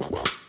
The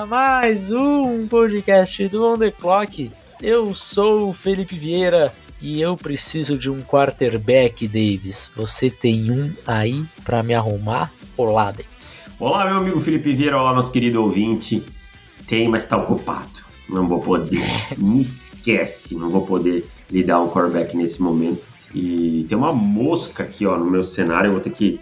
a mais um podcast do On The Clock. Eu sou o Felipe Vieira e eu preciso de um quarterback, Davis. Você tem um aí pra me arrumar? Olá, Davis. Olá, meu amigo Felipe Vieira, olá, nosso querido ouvinte. Tem, mas tá ocupado. Não vou poder. Me esquece, não vou poder lhe dar um quarterback nesse momento. E tem uma mosca aqui, ó, no meu cenário, eu vou ter que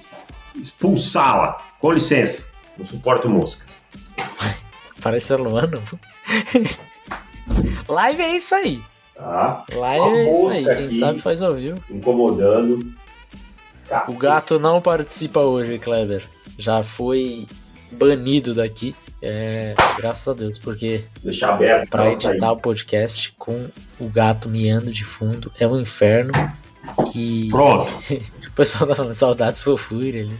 expulsá-la. Com licença, não suporto moscas. Parece Luano. Live é isso aí. Tá? Live é isso aí. Quem aqui. sabe faz ao vivo. Incomodando. O gato não participa hoje, Kleber. Já foi banido daqui. É, graças a Deus, porque Deixar aberto pra editar o podcast com o gato miando de fundo é um inferno. E Pronto, o pessoal tá falando saudades fofura ali.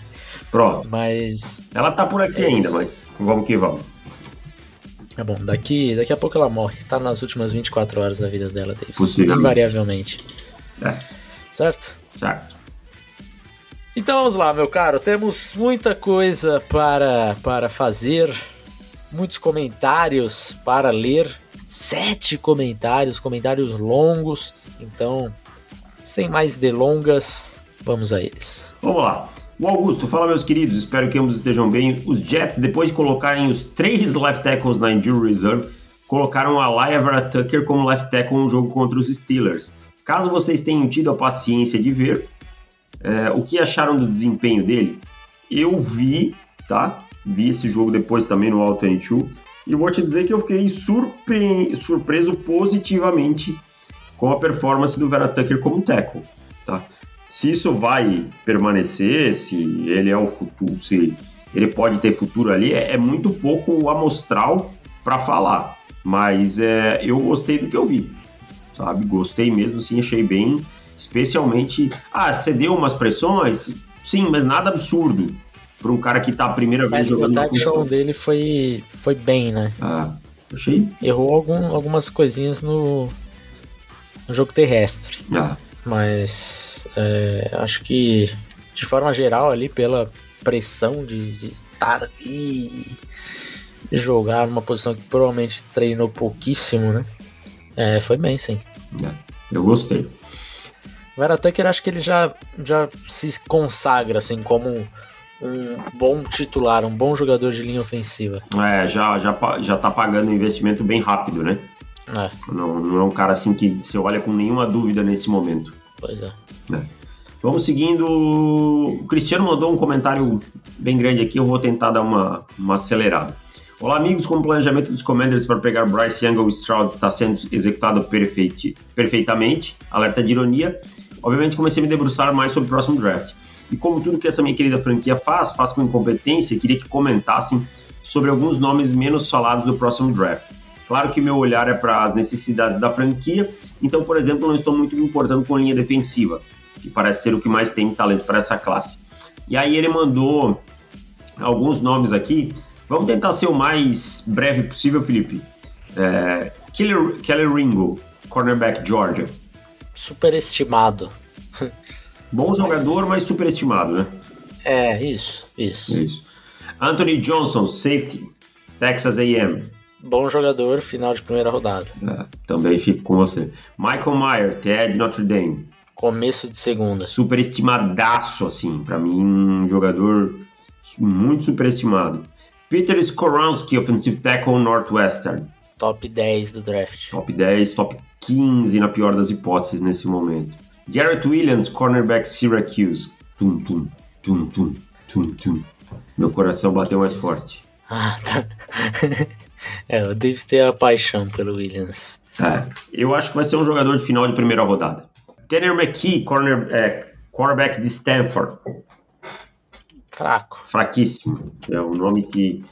pronto. Mas Ela tá por aqui É ainda, mas vamos que vamos. É bom, daqui, daqui a pouco ela morre. Tá nas últimas 24 horas da vida dela, Davis. Possivelmente. Invariavelmente. É, Certo? certo. Então vamos lá, meu caro. Temos muita coisa para, para fazer, muitos comentários para ler, sete comentários, comentários longos. Então, sem mais delongas, vamos a eles. Vamos lá. O Augusto, fala meus queridos, espero que ambos estejam bem. Os Jets, depois de colocarem os três left tackles na injury reserve, colocaram a Laia Tucker como left tackle no jogo contra os Steelers. Caso vocês tenham tido a paciência de ver, é, o que acharam do desempenho dele? Eu vi, tá? Vi esse jogo depois também no All 22 e vou te dizer que eu fiquei surpre- surpreso positivamente com a performance do Vera Tucker como tackle? Se isso vai permanecer, se ele é o futuro, se ele pode ter futuro ali, é, é muito pouco amostral para falar. Mas é, eu gostei do que eu vi, sabe? Gostei mesmo, sim, achei bem. Especialmente, ah, cedeu umas pressões, sim, mas nada absurdo para um cara que tá a primeira Mas vez o jogando. na protection função. dele foi, foi bem, né? Ah, achei. Errou algum, algumas coisinhas no, no jogo terrestre. Ah, Mas é, acho que de forma geral ali pela pressão de, de estar ali e jogar numa posição que provavelmente treinou pouquíssimo, né? É, foi bem, sim. é, eu gostei. O Vera Tucker acho que ele já, já se consagra assim como um bom titular, um bom jogador de linha ofensiva. É, já, já, já tá pagando um investimento bem rápido, né? É, Não, não é um cara assim que você olha com nenhuma dúvida nesse momento. Pois é. Vamos seguindo. O Cristiano mandou um comentário bem grande aqui, eu vou tentar dar uma, uma acelerada. Olá, amigos. Como o planejamento dos Commanders para pegar Bryce Young ou Stroud está sendo executado perfeiti- perfeitamente, alerta de ironia, obviamente comecei a me debruçar mais sobre o próximo draft. E como tudo que essa minha querida franquia faz, faz com incompetência, queria que comentassem sobre alguns nomes menos falados do próximo draft. Claro que meu olhar é para as necessidades da franquia, então, por exemplo, não estou muito me importando com linha defensiva, que parece ser o que mais tem talento para essa classe. E aí ele mandou alguns nomes aqui. Vamos tentar ser o mais breve possível, Felipe. É, Kelly, Kelly Ringo, cornerback Georgia. Superestimado. Bom jogador, mas superestimado, né? É, isso, isso. Isso. Anthony Johnson, safety, Texas A&M. Bom jogador, final de primeira rodada. É, também fico com você. Michael Meyer, TED Notre Dame. Começo de segunda. Superestimadaço, assim. Para mim, um jogador muito superestimado. Peter Skoronski, offensive tackle Northwestern. Top 10 do draft. Top 10, top 15 na pior das hipóteses nesse momento. Garrett Williams, cornerback Syracuse. Tum, tum, tum, tum, tum, tum. Meu coração bateu mais forte. Ah, tá. é, o Davis tem a paixão pelo Williams. É, eu acho que vai ser um jogador de final de primeira rodada. Tanner McKee, corner, é, quarterback de Stanford. Fraco. Fraquíssimo. É um nome que,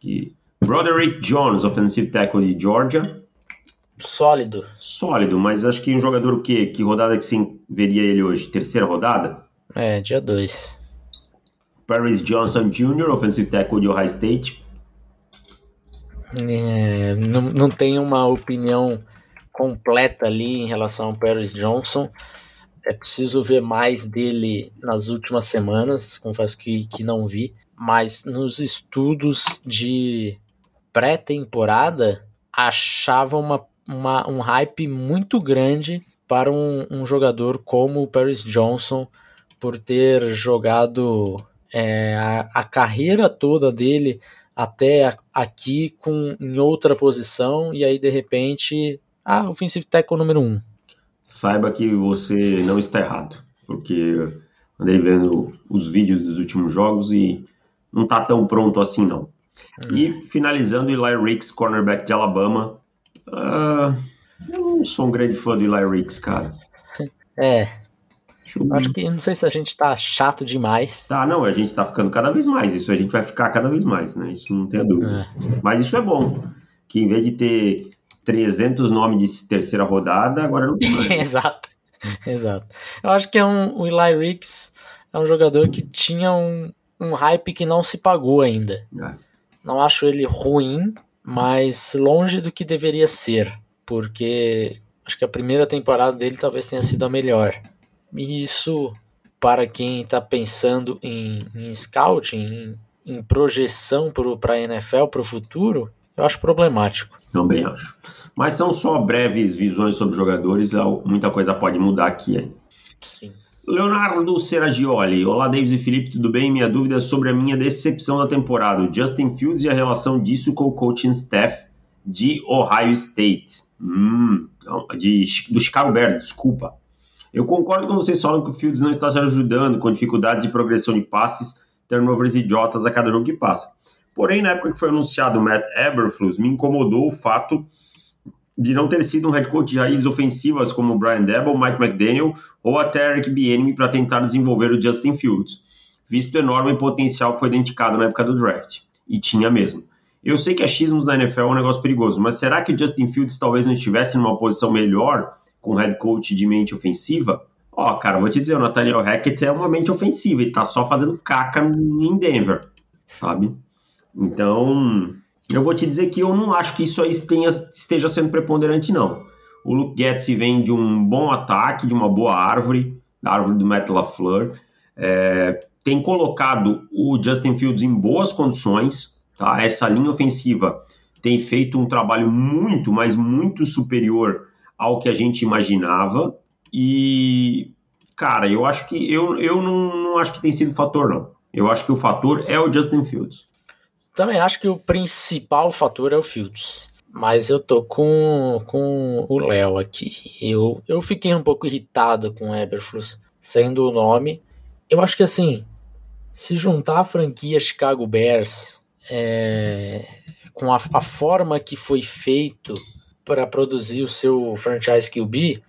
que. Broderick Jones, offensive tackle de Georgia. Sólido. Sólido, mas acho que um jogador o quê? Que rodada que você veria ele hoje? Terceira rodada? É, dia 2. Paris Johnson Jr., offensive tackle de Ohio State. É, não, não tenho uma opinião completa ali em relação ao Paris Johnson. É preciso ver mais dele nas últimas semanas, confesso que, que não vi. Mas nos estudos de pré-temporada, achava uma, uma, um hype muito grande para um, um jogador como o Paris Johnson, por ter jogado é, a, a carreira toda dele até aqui com em outra posição e aí de repente, ah, offensive tackle número um. Saiba que você não está errado, porque andei vendo os vídeos dos últimos jogos e não tá tão pronto assim não. Hum. E finalizando, Eli Ricks, cornerback de Alabama. Uh, eu não sou um grande fã do Eli Ricks, cara. É, Acho que não sei se a gente tá chato demais. Tá, não, a gente tá ficando cada vez mais. Isso a gente vai ficar cada vez mais, né? Isso não tem dúvida. É. Mas isso é bom. Que em vez de ter 300 nomes de terceira rodada, agora não tem mais. Exato. Exato. Eu acho que é um, o Eli Ricks é um jogador que tinha um, um hype que não se pagou ainda. É. Não acho ele ruim, mas longe do que deveria ser. Porque acho que a primeira temporada dele talvez tenha sido a melhor. E isso, para quem está pensando em, em scouting, em, em projeção para a NFL, para o futuro, eu acho problemático. Também acho. Mas são só breves visões sobre jogadores, muita coisa pode mudar aqui. Hein? Sim. Leonardo Seragioli. Olá, Davis e Felipe, tudo bem? Minha dúvida é sobre a minha decepção da temporada, o Justin Fields e a relação disso com o coaching staff de Ohio State. Hum, de, do Chicago Bears, desculpa. Eu concordo com vocês falam que o Fields não está se ajudando com dificuldades de progressão de passes, turnovers idiotas a cada jogo que passa. Porém, na época que foi anunciado o Matt Eberflus, me incomodou o fato de não ter sido um head coach de raízes ofensivas como Brian Debo, Mike McDaniel ou até Eric Bieniemy para tentar desenvolver o Justin Fields, visto o enorme potencial que foi identificado na época do draft. E tinha mesmo. Eu sei que achismos na NFL é um negócio perigoso, mas será que o Justin Fields talvez não estivesse numa posição melhor com head coach de mente ofensiva, ó, cara, vou te dizer, o Nathaniel Hackett é uma mente ofensiva e tá só fazendo caca em Denver, sabe? Então, eu vou te dizer que eu não acho que isso aí tenha, esteja sendo preponderante, não. O Luke Getz vem de um bom ataque, de uma boa árvore, da árvore do Matt LaFleur. É, tem colocado o Justin Fields em boas condições, tá? Essa linha ofensiva tem feito um trabalho muito, mas muito superior ao que a gente imaginava. E, cara, eu acho que eu, eu não, não acho que tem sido fator, não. Eu acho que o fator é o Justin Fields. Também acho que o principal fator é o Fields. Mas eu tô com, com o Léo aqui. Eu, eu fiquei um pouco irritado com o Eberflus sendo o nome. Eu acho que assim, se juntar a franquia Chicago Bears é, com a, a forma que foi feito para produzir o seu franchise QB,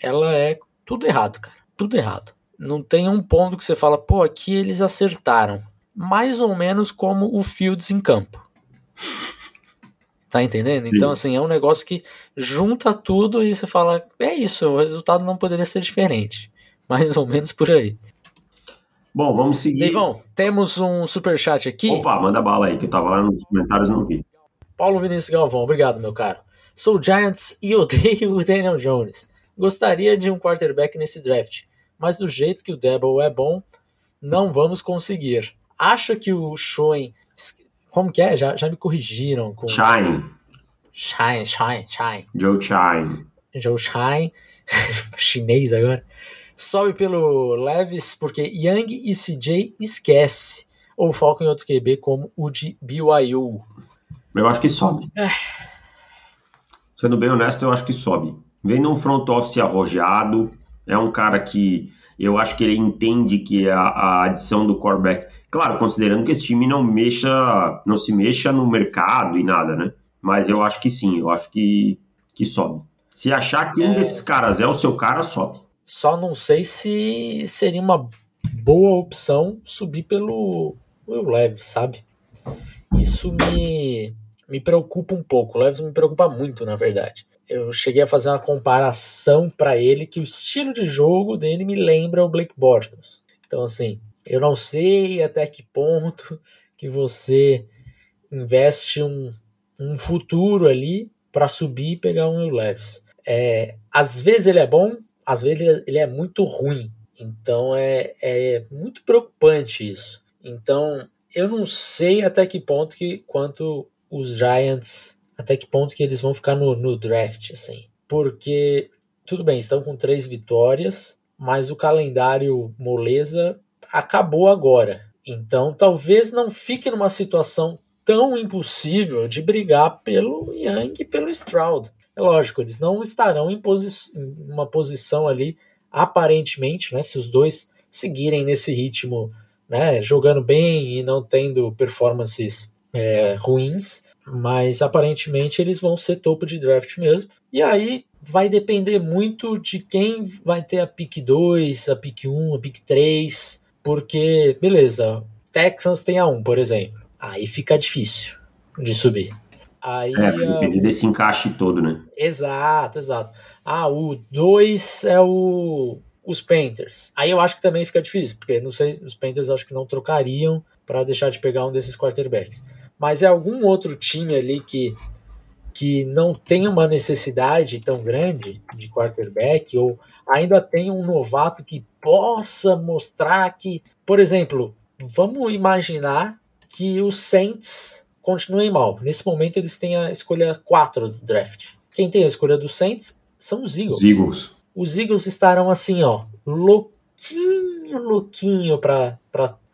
ela é tudo errado, cara. Tudo errado. Não tem um ponto que você fala, pô, aqui eles acertaram. Mais ou menos como o Fields em campo. Tá entendendo? Sim. Então, assim, é um negócio que junta tudo e você fala, é isso, o resultado não poderia ser diferente. Mais ou menos por aí. Bom, vamos seguir. Deivão, temos um super chat aqui. Opa, manda bala aí, que eu tava lá nos comentários e não vi. Paulo Vinícius Galvão, obrigado, meu caro. Sou Giants e odeio o Daniel Jones. Gostaria de um quarterback nesse draft, mas do jeito que o Debo é bom, não vamos conseguir. Acha que o Schoen. Como que é? Já, já me corrigiram. Com... Shine. Shine, Shine, Shine. Joe Shine. Joe Shine. Chinês agora. Sobe pelo Leves porque Young e CJ esquece. Ou foca em outro QB como o de BYU. Eu acho que sobe. É. Sendo bem honesto, eu acho que sobe. Vem num front office arrojado, é um cara que eu acho que ele entende que a, a adição do quarterback, claro, considerando que esse time não mexa, não se mexa no mercado e nada, né? Mas eu acho que sim, eu acho que, que sobe. Se achar que é... um desses caras é o seu cara, sobe. Só não sei se seria uma boa opção subir pelo Will Leves, sabe? Isso me, me preocupa um pouco. O Leves me preocupa muito, na verdade. Eu cheguei a fazer uma comparação para ele que o estilo de jogo dele me lembra o Blake Bortles. Então, assim, eu não sei até que ponto que você investe um, um futuro ali para subir e pegar um Leves. É, às vezes ele é bom, às vezes ele é muito ruim. Então é, é muito preocupante isso. Então eu não sei até que ponto que quanto os Giants, até que ponto que eles vão ficar no, no draft, assim. Porque, tudo bem, estão com três vitórias, mas o calendário moleza acabou agora. Então talvez não fique numa situação tão impossível de brigar pelo Young e pelo Stroud. É lógico, eles não estarão em, em uma posição ali, aparentemente, né, se os dois seguirem nesse ritmo, né, jogando bem e não tendo performances é, ruins, mas aparentemente eles vão ser topo de draft mesmo. E aí vai depender muito de quem vai ter a pick 2, a pick 1, a pick 3, porque, beleza, Texans tem a 1, por exemplo. Aí fica difícil de subir. Aí, é, depender uh, desse encaixe todo, né? Exato, exato. Ah, o 2 é o os Panthers. Aí eu acho que também fica difícil, porque não sei, os Panthers acho que não trocariam para deixar de pegar um desses quarterbacks. Mas é algum outro time ali que que não tem uma necessidade tão grande de quarterback ou ainda tem um novato que possa mostrar que, por exemplo, vamos imaginar que os Saints continuem mal. Nesse momento eles têm a escolha 4 do draft. Quem tem a escolha dos Saints são os Eagles. Eagles. Os Eagles estarão assim, ó, louquinho, louquinho para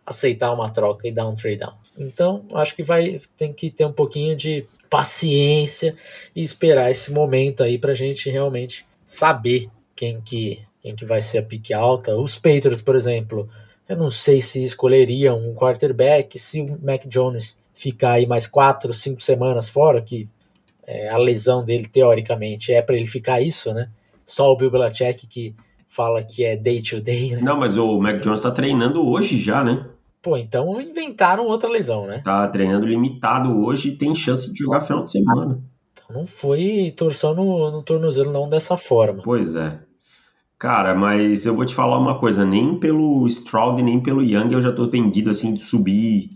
aceitar uma troca e dar um trade down. Então, acho que vai tem que ter um pouquinho de paciência e esperar esse momento aí pra gente realmente saber quem que quem que vai ser a pique alta. Os Patriots, por exemplo, eu não sei se escolheriam um quarterback se o Mac Jones ficar aí mais quatro, cinco semanas fora, que é, a lesão dele, teoricamente, é para ele ficar isso, né? Só o Bill Belichick que fala que é day to day, né? Não, mas o Mac Jones tá treinando hoje já, né? Pô, então inventaram outra lesão, né? Tá treinando limitado hoje e tem chance de jogar final de semana. Então não foi torção no, no tornozelo não dessa forma. Pois é. Cara, mas eu vou te falar uma coisa, nem pelo Stroud nem pelo Young eu já tô vendido assim de subir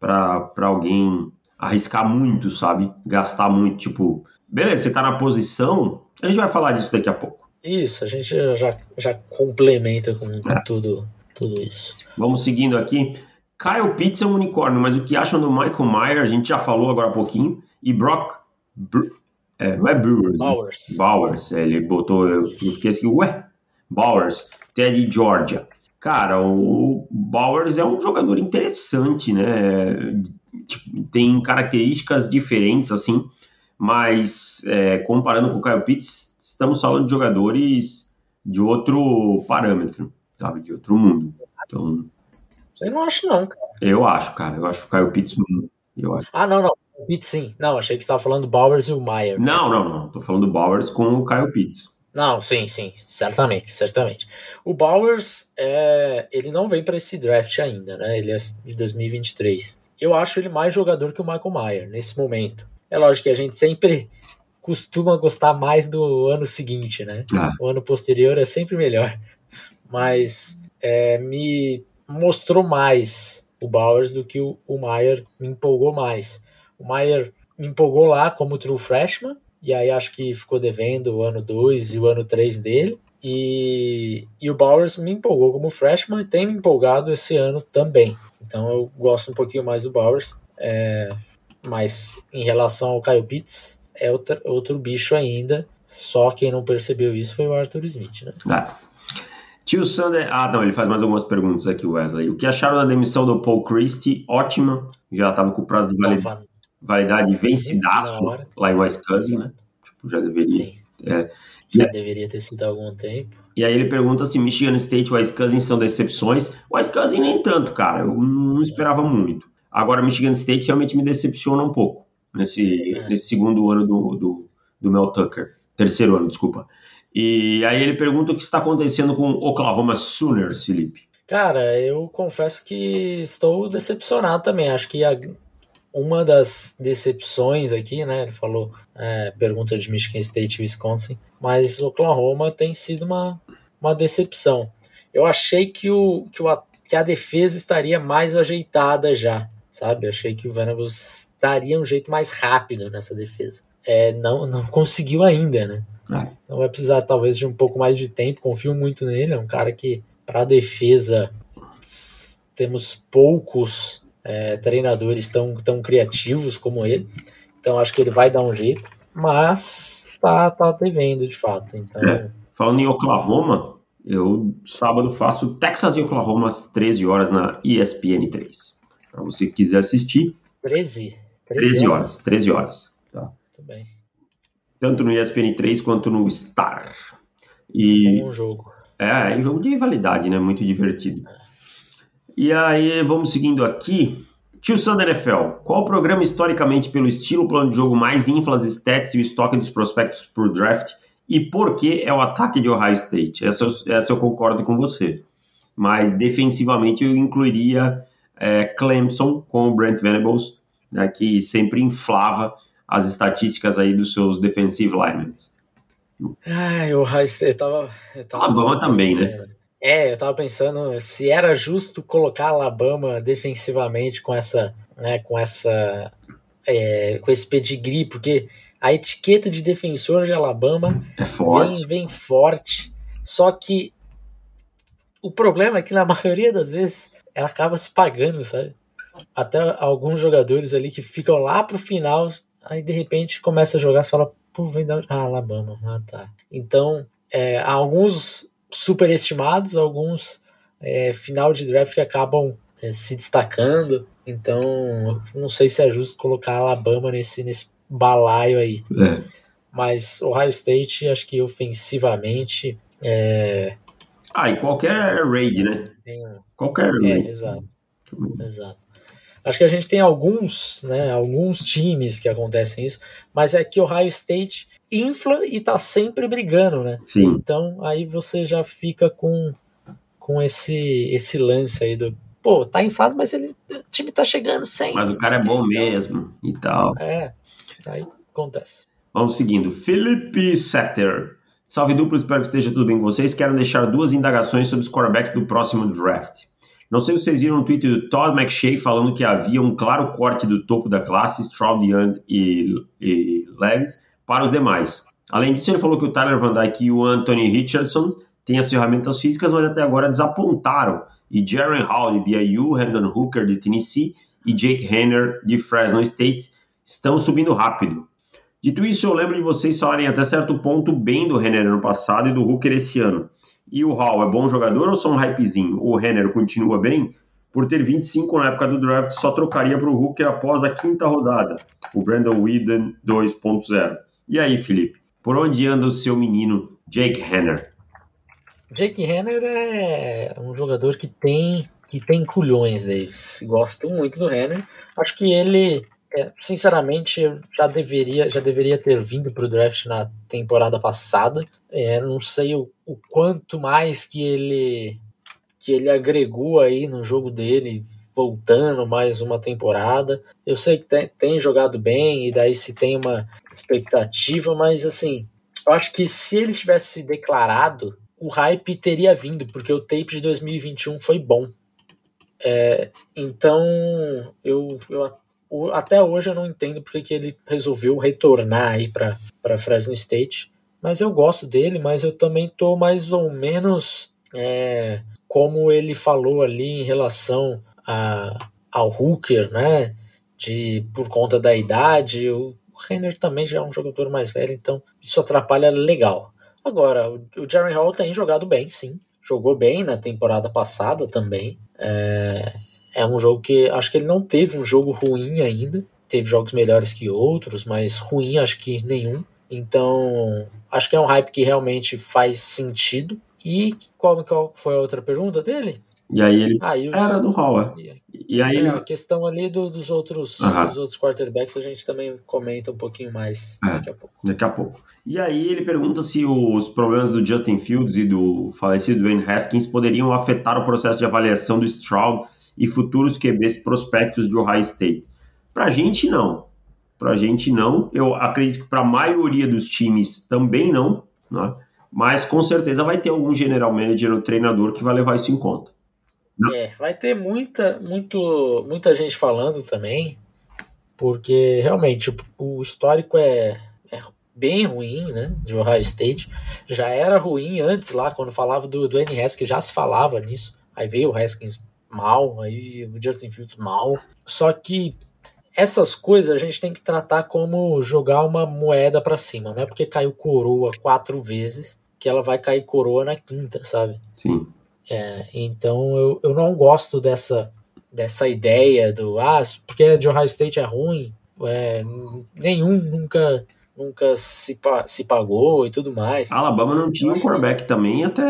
para alguém arriscar muito, sabe? Gastar muito, tipo, beleza, você tá na posição, a gente vai falar disso daqui a pouco. Isso, a gente já, já complementa com, com é. tudo, tudo isso. Vamos seguindo aqui. Kyle Pitts é um unicórnio, mas o que acham do Michael Mayer, a gente já falou agora há pouquinho, e Brock. é, não é Brewers. Né? Bowers. Né? Bowers, é, ele botou. Eu, eu fiquei assim, ué, Bowers, Teddy Georgia. Cara, o Bowers é um jogador interessante, né? Tipo, tem características diferentes, assim, mas é, comparando com o Kyle Pitts, estamos falando de jogadores de outro parâmetro, sabe? De outro mundo. Então. Eu não acho, não, cara. Eu acho, cara. Eu acho o Kyle Pitts. Eu acho. Ah, não, não. Pitts sim. Não, achei que você estava falando do Bowers e o Meyer. Não, não, não. Tô falando do Bowers com o Kyle Pitts. Não, sim, sim, certamente, certamente. O Bowers, é, ele não vem para esse draft ainda, né? Ele é de 2023. Eu acho ele mais jogador que o Michael Mayer nesse momento. É lógico que a gente sempre costuma gostar mais do ano seguinte, né? Ah. O ano posterior é sempre melhor. Mas é, me mostrou mais o Bowers do que o, o Mayer me empolgou mais. O Mayer me empolgou lá como true freshman, e aí acho que ficou devendo o ano 2 e o ano 3 dele. E, e o Bowers me empolgou como freshman e tem me empolgado esse ano também. Então eu gosto um pouquinho mais do Bowers. É, mas em relação ao Kyle Pitts, é outro, outro bicho ainda. Só quem não percebeu isso foi o Arthur Smith, né? Ah. Tio Sander. Ah, não, ele faz mais algumas perguntas aqui, Wesley. O que acharam da demissão do Paul Christie? Ótima. Já estava com o prazo de validade validade vencidaço lá em Wisconsin, né? Tipo, já deveria. Sim. É, já deveria ter sido há algum tempo. E aí ele pergunta se Michigan State e Wisconsin são decepções. Wisconsin nem tanto, cara. Eu não esperava muito. Agora, Michigan State realmente me decepciona um pouco nesse, é. nesse segundo ano do, do, do Mel Tucker. Terceiro ano, desculpa. E aí ele pergunta o que está acontecendo com o Oklahoma Sooners, Felipe. Cara, eu confesso que estou decepcionado também. Acho que a, uma das decepções aqui, né? Ele falou é, pergunta de Michigan State e Wisconsin, mas Oklahoma tem sido uma, uma decepção. Eu achei que, o, que, o, que a defesa estaria mais ajeitada já, sabe? achei que o Venables daria um jeito mais rápido nessa defesa. É, não, não conseguiu ainda, né? É. Então vai precisar talvez de um pouco mais de tempo. Confio muito nele. É um cara que para defesa, temos poucos é, treinadores tão, tão criativos como ele. Então acho que ele vai dar um jeito. Mas tá, tá devendo, de fato. Então... É. Falando em Oklahoma, eu sábado faço Texas e Oklahoma às 13 horas na ESPN 3. Para você que quiser assistir. 13? 13, 13 horas. horas. 13 horas. Tá. Muito bem. Tanto no ESPN 3 quanto no Star. E... Bom jogo. É, é um jogo de rivalidade, né? Muito divertido. E aí, vamos seguindo aqui. Tio Sam da NFL, qual programa historicamente pelo estilo plano de jogo mais infla as stats e o estoque dos prospectos por draft? E por que é o ataque de Ohio State? Essa, essa eu concordo com você. Mas defensivamente eu incluiria é, Clemson com o Brent Venables, né, que sempre inflava as estatísticas aí dos seus defensive linemen. Ah, eu, eu tava. Eu tava Alabama também, né? É, eu tava pensando se era justo colocar Alabama defensivamente com essa. Né, com essa. É, com esse pedigree, porque a etiqueta de defensor de Alabama é forte. Vem, vem forte. Só que o problema é que na maioria das vezes ela acaba se pagando, sabe? Até alguns jogadores ali que ficam lá pro final, aí de repente começa a jogar, você fala, Pô, vem da ah, Alabama. Ah, tá. Então, é, há alguns superestimados, alguns é, final de draft que acabam é, se destacando. Então, não sei se é justo colocar Alabama nesse, nesse balaio aí. É. Mas Ohio State, acho que ofensivamente. É... Ah, e qualquer raid, né? Tem... Qualquer é, raid. exato. Exato. Acho que a gente tem alguns, né, alguns times que acontecem isso, mas é que o Ohio State infla e tá sempre brigando, né? Sim. Então aí você já fica com, com esse, esse lance aí do pô, tá inflado, mas ele, o time tá chegando sempre. Mas o cara é bom mesmo e tal. É, aí acontece. Vamos seguindo. Felipe Setter. Salve duplo, espero que esteja tudo bem com vocês. Quero deixar duas indagações sobre os quarterbacks do próximo draft. Não sei se vocês viram no tweet do Todd McShay falando que havia um claro corte do topo da classe, Stroud, Young e, e para os demais. Além disso, ele falou que o Tyler Van Dyke e o Anthony Richardson têm as ferramentas físicas, mas até agora desapontaram. E Jaren Hall de BYU, Hendon Hooker de Tennessee e Jake Henner de Fresno State estão subindo rápido. Dito isso, eu lembro de vocês falarem até certo ponto bem do Henner ano passado e do Hooker esse ano. E o Hall é bom jogador ou só um hypezinho? O Renner continua bem? Por ter 25 na época do draft, só trocaria para o Hooker após a quinta rodada, o Brandon Whedon 2.0. E aí, Felipe, por onde anda o seu menino Jake Henner? Jake Henner é um jogador que tem que tem culhões, Davis. Gosto muito do Henner. Acho que ele é, sinceramente, eu já deveria, já deveria ter vindo para o draft na temporada passada. É, não sei o, o, quanto mais que ele que ele agregou aí no jogo dele, voltando mais uma temporada. Eu sei que tem, tem jogado bem e daí se tem uma expectativa, mas assim, eu acho que se ele tivesse declarado, o hype teria vindo, porque o tape de 2021 foi bom. É, então eu, eu até hoje eu não entendo porque que ele resolveu retornar aí para Fresno State. Mas eu gosto dele, mas eu também tô mais ou menos é, como ele falou ali em relação a, ao Hooker, né? De, por conta da idade, o Renner também já é um jogador mais velho, então isso atrapalha legal. Agora, o, o Jaren Hall tem jogado bem, sim. Jogou bem na temporada passada também. É, é um jogo que acho que ele não teve um jogo ruim ainda. Teve jogos melhores que outros, mas ruim acho que nenhum. Então, acho que é um hype que realmente faz sentido. E qual, qual foi a outra pergunta dele? E aí ele ah, e os... era do Hall, é. E aí, é, a questão ali do, dos, outros, dos outros quarterbacks a gente também comenta um pouquinho mais é, daqui a pouco. Daqui a pouco. E aí ele pergunta se os problemas do Justin Fields e do falecido Dwayne Haskins poderiam afetar o processo de avaliação do Stroud e futuros QBs prospectos de Ohio State. Pra gente, não. Pra gente, não. Eu acredito que para a maioria dos times também não, né? mas com certeza vai ter algum general manager ou treinador que vai levar isso em conta. É, vai ter muita, muito, muita gente falando também, porque realmente o histórico é, é bem ruim, né, de Ohio State. Já era ruim antes lá, quando falava do, do N. Haskins, já se falava nisso. Aí veio o Haskins mal, aí o Justin Fields mal. Só que essas coisas a gente tem que tratar como jogar uma moeda para cima, não é porque caiu coroa quatro vezes que ela vai cair coroa na quinta, sabe? Sim. É, então eu, eu não gosto dessa, dessa ideia do ah, porque de Ohio State é ruim, é, nenhum nunca nunca se, se pagou e tudo mais. Alabama não tinha um quarterback que... também até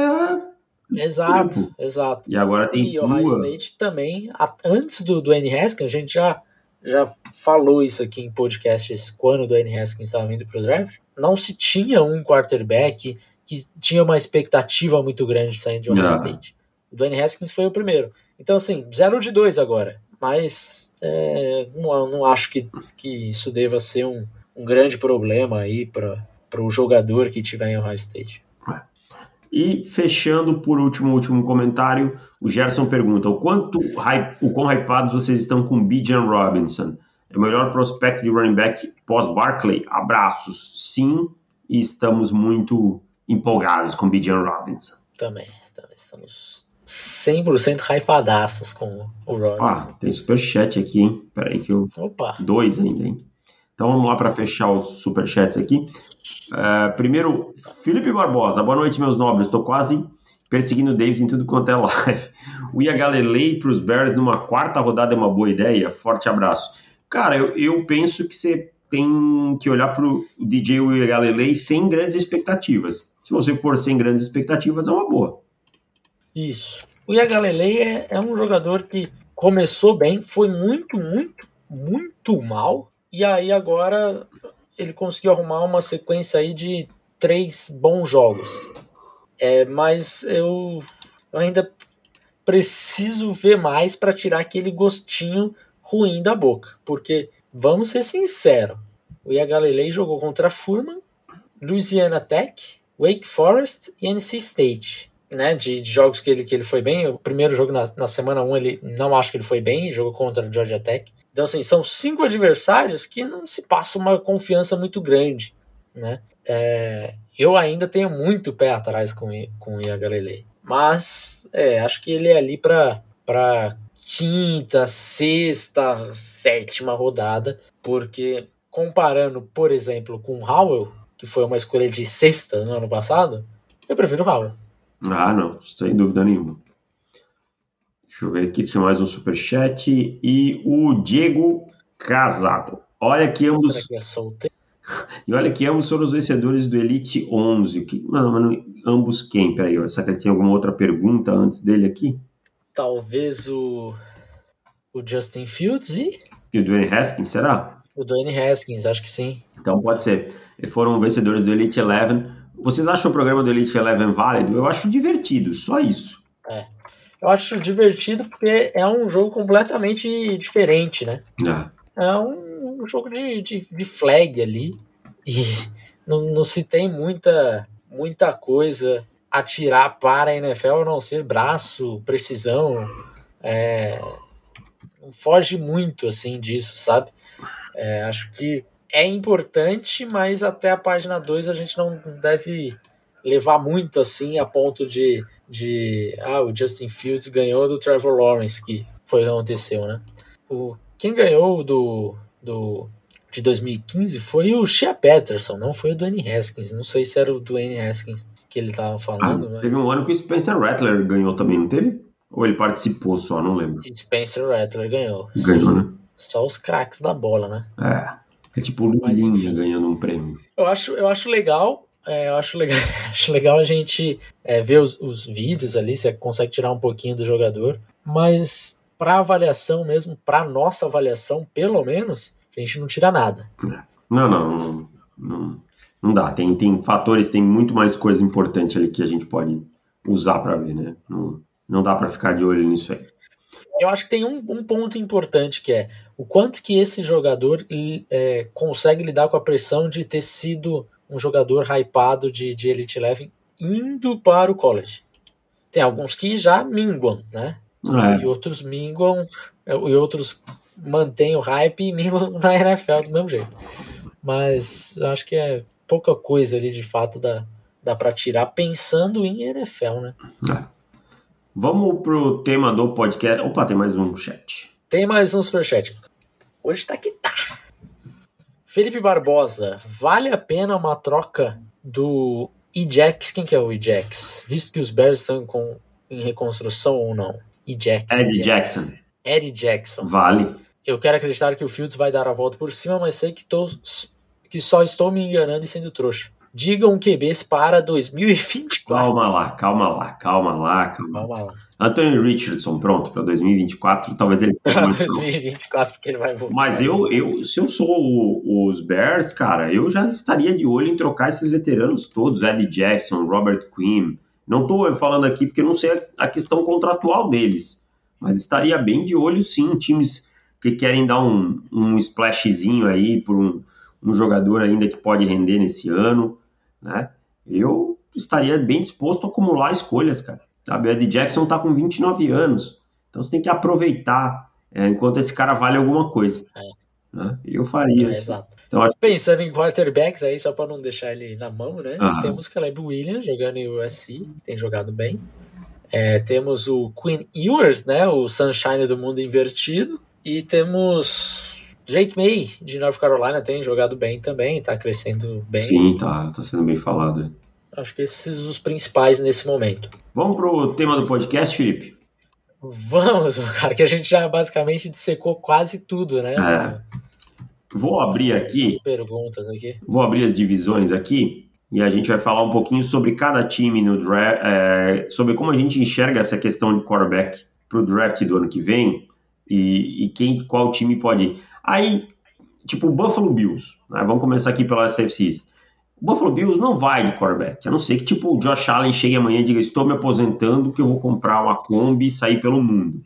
Exato, tempo. exato. E agora tem E Ohio State também, antes do, do N. Haskins, a gente já, já falou isso aqui em podcasts quando o N. Haskins estava vindo para o draft, não se tinha um quarterback que tinha uma expectativa muito grande saindo de Ohio yeah. State. O Dwayne Haskins foi o primeiro. Então, assim, zero de dois agora. Mas é, não, não acho que, que isso deva ser um, um grande problema aí para o jogador que tiver em Ohio State. E fechando por último, último comentário, o Gerson pergunta: o quanto o quão hypados vocês estão com Bijan Robinson? É o melhor prospecto de running back pós Barkley? Abraços. Sim, e estamos muito empolgados com Bijan Robinson. Também, também estamos 100% hypadaços com o Robinson. Ah, tem superchat aqui, hein? Peraí que eu... Opa! Dois ainda, hein? Então vamos lá para fechar os superchats aqui. Uh, primeiro, Felipe Barbosa. Boa noite, meus nobres. Estou quase perseguindo o Davis em tudo quanto é live. O Ia Galilei para os Bears numa quarta rodada é uma boa ideia? Forte abraço. Cara, eu, eu penso que você tem que olhar para o DJ Will Galilei sem grandes expectativas. Se você for sem grandes expectativas, é uma boa. Isso. O Yagalelei é, é um jogador que começou bem, foi muito, muito, muito mal, e aí agora ele conseguiu arrumar uma sequência aí de três bons jogos. É, mas eu, ainda preciso ver mais para tirar aquele gostinho ruim da boca, porque vamos ser sinceros, o Yagalelei jogou contra Furman, Louisiana Tech, Wake Forest e NC State. Né, de, de, jogos que ele, que ele foi bem. O primeiro jogo na, na semana 1 ele não acho que ele foi bem, jogou contra o Georgia Tech. Então, assim, são cinco adversários que não se passa uma confiança muito grande. Né? É, eu ainda tenho muito pé atrás com, com o Ian Galilei. Mas é, acho que ele é ali para quinta, sexta, sétima rodada, porque comparando, por exemplo, com Howell, que foi uma escolha de sexta no ano passado, eu prefiro Howell. Ah, não, sem dúvida nenhuma. Deixa eu ver aqui, tinha mais um superchat. E o Diego Casado. Olha que ambos. Será que é solteiro? E olha que ambos foram os vencedores do Elite 11. Que... Não, mas não... ambos quem? Peraí, será que ele tinha alguma outra pergunta antes dele aqui? Talvez o, o Justin Fields e. E o Dwayne Haskins, será? O Dwayne Haskins, acho que sim. Então pode ser foram vencedores do Elite Eleven. Vocês acham o programa do Elite Eleven válido? Eu acho divertido, só isso. É. Eu acho divertido porque é um jogo completamente diferente, né? É, é um, um, jogo de, de, de, flag ali. E não, não se tem muita, muita coisa a tirar para a NFL a não ser braço, precisão. É, foge muito assim disso, sabe? É, acho que é importante, mas até a página 2 a gente não deve levar muito assim a ponto de, de ah, o Justin Fields ganhou do Trevor Lawrence, que foi o que aconteceu, né? O, quem ganhou do, do de 2015 foi o Shea Patterson, não foi o Dwayne Haskins. Não sei se era o Dwayne Haskins que ele estava falando. Ah, mas... Teve um ano que o Spencer Rattler ganhou também, não teve? Ou ele participou só, não lembro. Spencer Rattler ganhou. Ganhou, sim. né? Só os craques da bola, né? É. É tipo o Lulinha ganhando um prêmio. Eu acho, eu acho legal. É, eu acho legal, acho legal a gente é, ver os, os vídeos ali, você consegue tirar um pouquinho do jogador, mas para avaliação mesmo, para nossa avaliação, pelo menos, a gente não tira nada. Não, não, não, não, não dá. Tem, tem fatores, tem muito mais coisa importante ali que a gente pode usar para ver, né? Não, não dá para ficar de olho nisso aí. Eu acho que tem um, um ponto importante que é o quanto que esse jogador é, consegue lidar com a pressão de ter sido um jogador hypado de, de Elite Eleven indo para o college. Tem alguns que já minguam, né? É. E outros minguam, e outros mantêm o hype e minguam na NFL do mesmo jeito. Mas acho que é pouca coisa ali de fato dá, dá para tirar pensando em NFL, né? É. Vamos pro tema do podcast. Opa, tem mais um chat. Tem mais um superchat. Hoje tá que tá. Felipe Barbosa, vale a pena uma troca do Ejax? Quem que é o Ejax? Visto que os Bears estão com, em reconstrução ou não? Ejax. Ed Jackson. Ed Jackson. Vale. Eu quero acreditar que o Fields vai dar a volta por cima, mas sei que, tô, que só estou me enganando e sendo trouxa. Digam QBs para 2024. Calma lá, calma lá, calma lá, calma, calma lá. Anthony Richardson, pronto, para 2024, talvez ele Para 2024, porque ele vai voltar. Mas eu, eu se eu sou o, os Bears, cara, eu já estaria de olho em trocar esses veteranos todos, Eddie Jackson, Robert Quinn. Não estou falando aqui porque não sei a questão contratual deles, mas estaria bem de olho sim, times que querem dar um, um splashzinho aí por um, um jogador ainda que pode render nesse ano, né? Eu estaria bem disposto a acumular escolhas, cara. Sabe? O Eddie Jackson está com 29 anos. Então você tem que aproveitar é, enquanto esse cara vale alguma coisa. É. Né? Eu faria. É, exato. Então, acho... Pensando em quarterbacks aí, só para não deixar ele na mão, né? Ah. Temos Caleb Williams jogando em USC, tem jogado bem. É, temos o Quinn Ewers, né? O Sunshine do mundo invertido. E temos Jake May, de North Carolina, tem jogado bem também, tá crescendo bem. Sim, tá, tá sendo bem falado. Acho que esses são os principais nesse momento. Vamos pro tema do podcast, Felipe? Vamos, cara, que a gente já basicamente dissecou quase tudo, né? É. Vou abrir aqui. As perguntas aqui. Vou abrir as divisões aqui e a gente vai falar um pouquinho sobre cada time no draft, é, sobre como a gente enxerga essa questão de quarterback para o draft do ano que vem e, e, quem, qual time pode. Aí, tipo, o Buffalo Bills, né? vamos começar aqui pela SFC o Buffalo Bills não vai de quarterback, a não ser que tipo o Josh Allen chegue amanhã e diga: Estou me aposentando que eu vou comprar uma Kombi e sair pelo mundo.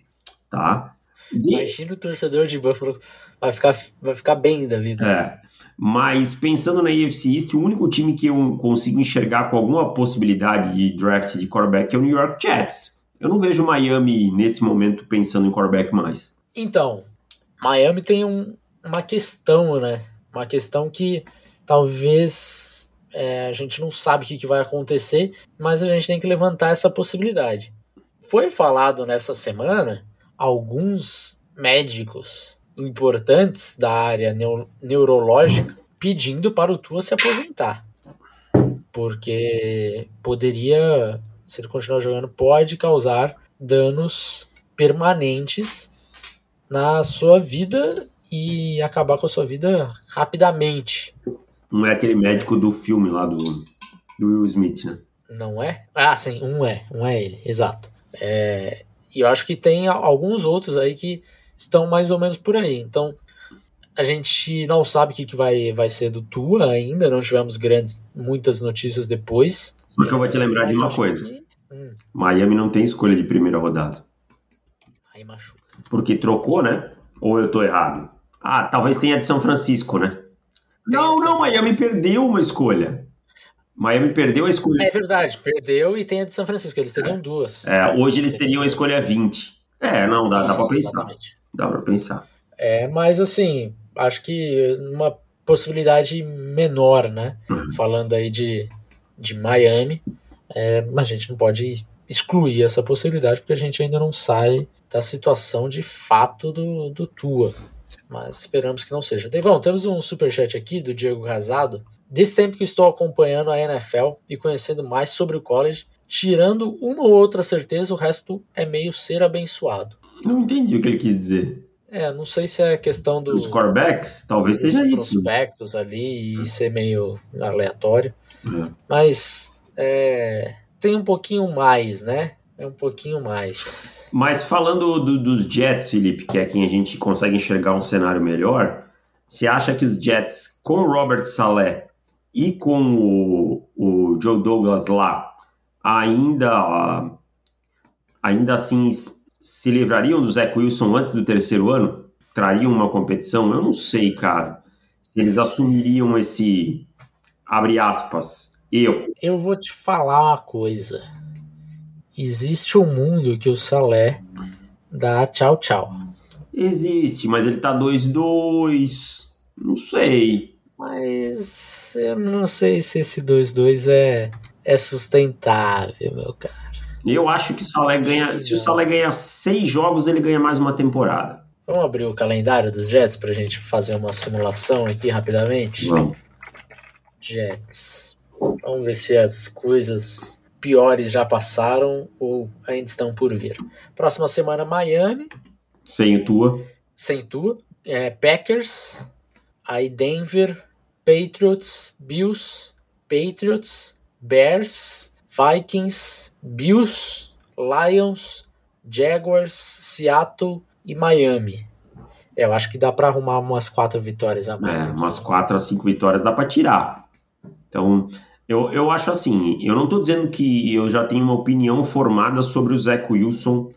Tá? Imagina o torcedor de Buffalo vai ficar, vai ficar bem da vida. É. Mas pensando na AFC East, o único time que eu consigo enxergar com alguma possibilidade de draft de quarterback é o New York Jets. Eu não vejo Miami nesse momento pensando em quarterback mais. Então, Miami tem um, uma questão, né? Uma questão que talvez é, a gente não sabe o que, que vai acontecer, mas a gente tem que levantar essa possibilidade. Foi falado nessa semana alguns médicos importantes da área neo neurológica pedindo para o Tua se aposentar. Porque poderia, se ele continuar jogando, pode causar danos permanentes na sua vida e acabar com a sua vida rapidamente. Não é aquele médico do filme lá do, do Will Smith, né? Não é? Ah, sim, um é. Um é ele, exato. É, e eu acho que tem alguns outros aí que estão mais ou menos por aí. Então, a gente não sabe o que, que vai, vai ser do Tua ainda, não tivemos grandes, muitas notícias depois. Só que eu vou te lembrar de uma coisa. Que... Hum. Miami não tem escolha de primeira rodada. Aí machuca. Porque trocou, né? Ou eu tô errado? Ah, talvez tenha de São Francisco, né? Não, não, Miami perdeu uma escolha. Miami perdeu a escolha. É verdade, perdeu e tem a de São Francisco, eles teriam é. duas. É, hoje eles teriam a escolha 20. É, não, dá, Isso, dá pra pensar. Exatamente. Dá pra pensar. É, mas assim, acho que uma possibilidade menor, né? Uhum. Falando aí de, de Miami, é, mas a gente não pode excluir essa possibilidade porque a gente ainda não sai da situação de fato do, do Tua mas esperamos que não seja. Devão, temos um superchat aqui do Diego Casado. Desse tempo que estou acompanhando a NFL e conhecendo mais sobre o college, tirando uma ou outra certeza, o resto é meio ser abençoado. Não entendi o que ele quis dizer. É, não sei se é questão do, dos quarterbacks, talvez seja isso. prospectos ali e ser meio aleatório. É. Mas é, tem um pouquinho mais, né? É um pouquinho mais. Mas falando do, dos Jets, Felipe, que é quem a gente consegue enxergar um cenário melhor, você acha que os Jets, com o Robert Saleh e com o, o Joe Douglas lá, ainda, ainda assim se livrariam do Zach Wilson antes do terceiro ano? Trariam uma competição? Eu não sei, cara. Se eles assumiriam esse, abre aspas, eu. Eu vou te falar uma coisa. Existe um mundo que o Salé dá tchau, tchau. Existe, mas ele tá 2-2. Não sei. Mas eu não sei se esse 2-2 é, é sustentável, meu cara. Eu acho que o Salé ganha. Se o Salé ganhar seis jogos, ele ganha mais uma temporada. Vamos abrir o calendário dos Jets pra gente fazer uma simulação aqui rapidamente? Vamos. Jets. Vamos ver se as coisas piores já passaram ou ainda estão por vir. Próxima semana, Miami. Sem Tua. Sem Tua. É, Packers. Aí Denver. Patriots. Bills. Patriots. Bears. Vikings. Bills. Lions. Jaguars. Seattle e Miami. É, eu acho que dá para arrumar umas quatro vitórias a mais. É, umas quatro a cinco vitórias dá para tirar. Então, eu, eu acho assim, eu não estou dizendo que eu já tenho uma opinião formada sobre o Zach Wilson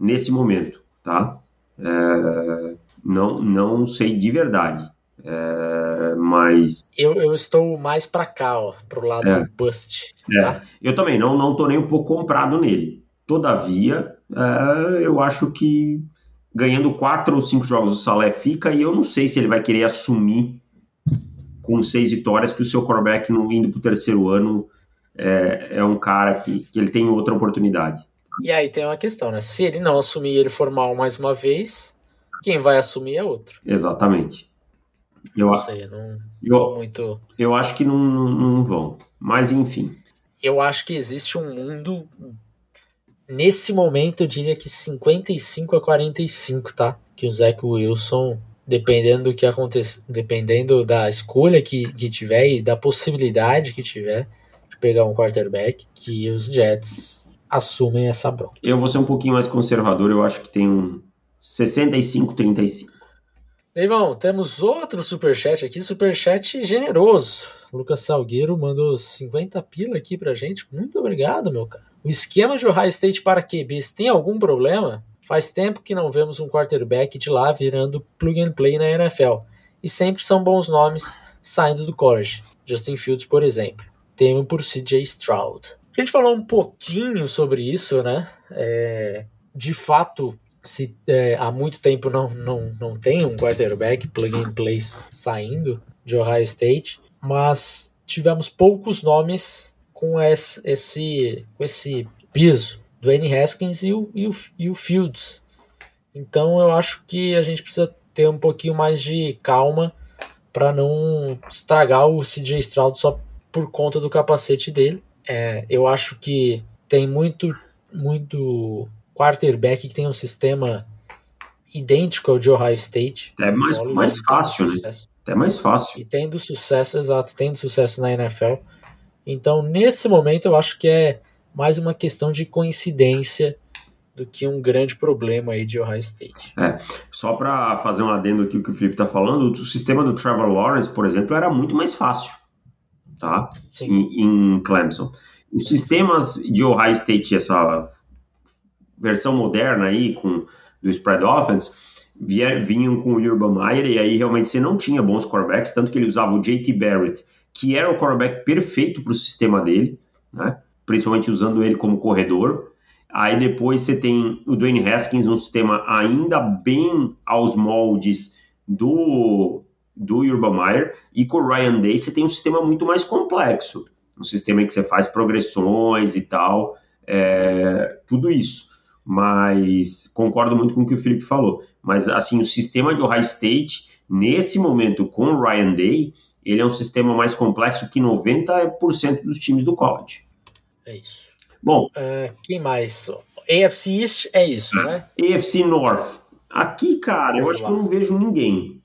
nesse momento, tá? É, não, não sei de verdade. É, mas. Eu, eu estou mais para cá, ó, pro lado É. do bust. É, Tá? eu também não, não tô nem um pouco comprado nele. Todavia, é, eu acho que ganhando quatro ou cinco jogos o Salé fica e eu não sei se ele vai querer assumir com seis vitórias que o seu quarterback não indo pro terceiro ano é, é um cara que, que ele tem outra oportunidade. E aí tem uma questão, né? Se ele não assumir ele for mal mais uma vez, quem vai assumir é outro. Exatamente. Eu, Não sei, não eu, muito. eu acho que não, não vão. Mas enfim. Eu acho que existe um mundo. Nesse momento, eu diria que 55 a 45, tá? Que o Zach Wilson, dependendo do que acontecer, dependendo da escolha que, que tiver e da possibilidade que tiver de pegar um quarterback, que os Jets assumem essa bronca. Eu vou ser um pouquinho mais conservador, eu acho que tem um 65-35. Deivão, temos outro superchat aqui, superchat generoso. Lucas Salgueiro mandou 50 pila aqui pra gente. Muito obrigado, meu cara. O esquema de Ohio State para QBs tem algum problema? Faz tempo que não vemos um quarterback de lá virando plug and play na NFL. E sempre são bons nomes saindo do college. Justin Fields, por exemplo. Temo por CJ Stroud. A gente falou um pouquinho sobre isso, né? É, de fato, se é, há muito tempo não, não, não tem um quarterback plug and play saindo de Ohio State, mas tivemos poucos nomes com esse, esse, com esse piso, Dwayne Haskins e o, e, o, e o Fields. Então eu acho que a gente precisa ter um pouquinho mais de calma para não estragar o CJ Stroud só por conta do capacete dele. É, eu acho que tem muito, muito quarterback que tem um sistema idêntico ao de Ohio State. Até mais, mais fácil, né? Até mais fácil. E tendo sucesso, exato, tendo sucesso na NFL. Então, nesse momento, eu acho que é mais uma questão de coincidência do que um grande problema aí de Ohio State. Só para fazer um adendo aqui o que o Felipe está falando, o sistema do Trevor Lawrence, por exemplo, era muito mais fácil, tá? Sim, Em, em Clemson. Os sistemas de Ohio State, essa versão moderna aí com do spread offense, vier, vinham com o Urban Meyer e aí realmente você não tinha bons quarterbacks, tanto que ele usava o JT Barrett, que era o quarterback perfeito para o sistema dele, né? Principalmente usando ele como corredor. Aí depois você tem o Dwayne Haskins num sistema ainda bem aos moldes do, do Urban Meyer. E com o Ryan Day você tem um sistema muito mais complexo. Um sistema em que você faz progressões e tal. é, tudo isso. Mas concordo muito com o que o Felipe falou. Mas assim, o sistema de Ohio State, nesse momento, com o Ryan Day, ele é um sistema mais complexo que 90% dos times do college. É isso. Bom, Ah, quem mais? AFC East é isso, né? AFC North. Aqui, cara, eu Vamos acho lá. que eu não vejo ninguém.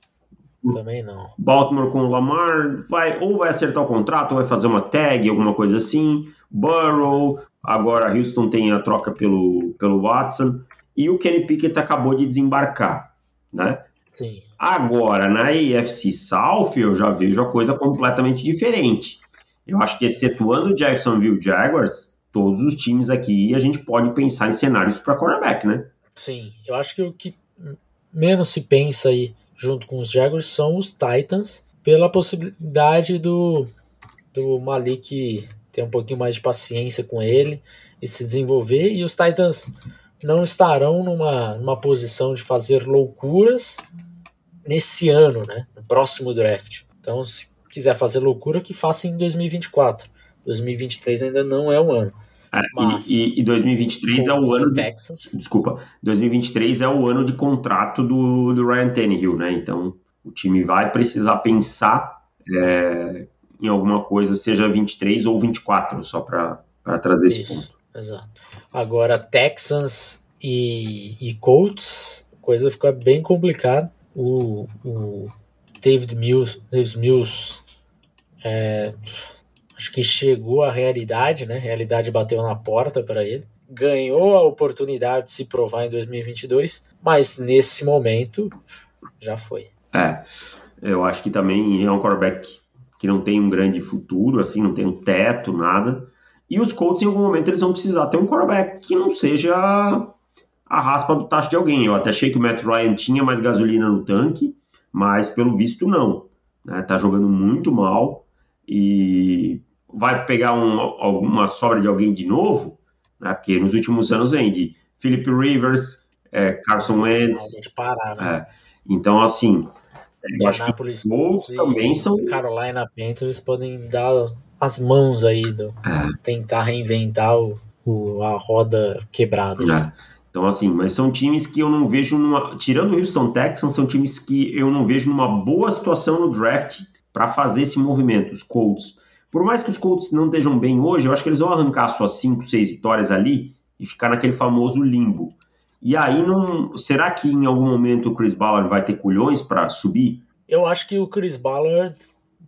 Também não. Baltimore com o Lamar vai ou vai acertar o contrato ou vai fazer uma tag, alguma coisa assim. Burrow, Agora Houston tem a troca pelo, pelo Watson e o Kenny Pickett acabou de desembarcar, né? Sim. Agora, na AFC South, eu já vejo a coisa completamente diferente. Eu acho que, excetuando o Jacksonville Jaguars, todos os times aqui a gente pode pensar em cenários para cornerback, né? Sim, eu acho que o que menos se pensa aí, junto com os Jaguars, são os Titans, pela possibilidade do, do Malik ter um pouquinho mais de paciência com ele e se desenvolver. E os Titans não estarão numa, numa posição de fazer loucuras nesse ano, né? No próximo draft. Então, se quiser fazer loucura, que faça em 2024. 2023 ainda não é o ano. Mas, e, e, 2023 é o ano de, Texas. Desculpa, 2023 é o ano de contrato do, do Ryan Tannehill, né? Então o time vai precisar pensar é, em alguma coisa, seja 23 ou 24, só para trazer Isso, esse ponto. Exato. Agora, Texans e, e Colts, coisa fica bem complicada. O, o David Mills, David Mills é, acho que chegou à realidade, né? A realidade bateu na porta para ele. Ganhou a oportunidade de se provar em 2022, mas nesse momento já foi. É, eu acho que também é um quarterback que não tem um grande futuro, assim, não tem um teto, nada. E os Colts, em algum momento, eles vão precisar ter um quarterback que não seja a raspa do tacho de alguém. Eu até achei que o Matt Ryan tinha mais gasolina no tanque, mas pelo visto não. Né? Tá jogando muito mal e vai pegar um, alguma sobra de alguém de novo, né? porque nos últimos anos vem de Philip Rivers, é, Carson Wentz. Parar, né? é, então, assim, eu acho que os Colts também são. Carolina Panthers podem dar as mãos aí, do, é. tentar reinventar o, o, a roda quebrada. Então, assim, mas são times que eu não vejo numa. Tirando o Houston Texans, são times que eu não vejo numa boa situação no draft para fazer esse movimento. Os Colts por mais que os Colts não estejam bem hoje, eu acho que eles vão arrancar suas 5, 6 vitórias ali e ficar naquele famoso limbo. E aí, não, será que em algum momento o Chris Ballard vai ter culhões para subir? Eu acho que o Chris Ballard,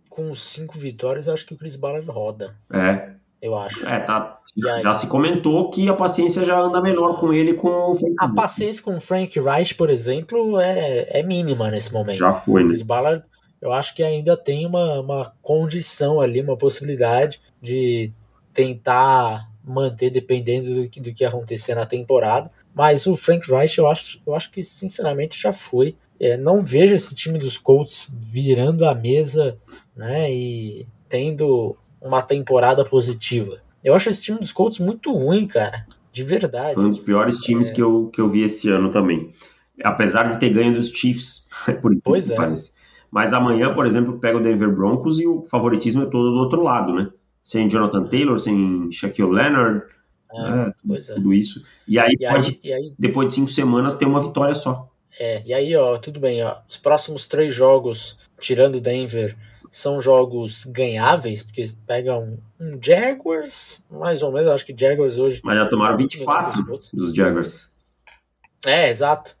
com cinco vitórias, acho que o Chris Ballard roda. É. Eu acho. É, tá. Já se comentou que a paciência já anda melhor com ele com o Frank A paciência com o Frank Reich, por exemplo, é, é mínima nesse momento. Já foi, né? O Chris Ballard eu acho que ainda tem uma, uma condição ali, uma possibilidade de tentar manter dependendo do que, do que acontecer na temporada. Mas o Frank Reich, eu acho, eu acho que sinceramente já foi. É, não vejo esse time dos Colts virando a mesa né, e tendo uma temporada positiva. Eu acho esse time dos Colts muito ruim, cara. De verdade. Foi um dos piores times é... que, eu, que eu vi esse ano também. Apesar de ter ganho dos Chiefs, por pois é. parece. Mas amanhã, por exemplo, pega o Denver Broncos e o favoritismo é todo do outro lado, né? Sem Jonathan Taylor, sem Shaquille Leonard, tudo, é. tudo, isso. E aí e pode, aí, e aí, depois de cinco semanas, ter uma vitória só. É, e aí, ó, tudo bem, ó. Os próximos três jogos, tirando Denver, são jogos ganháveis, porque pega um, um, Jaguars, mais ou menos, acho que Jaguars hoje. Mas já tomaram 24 dos Jaguars. É, exato.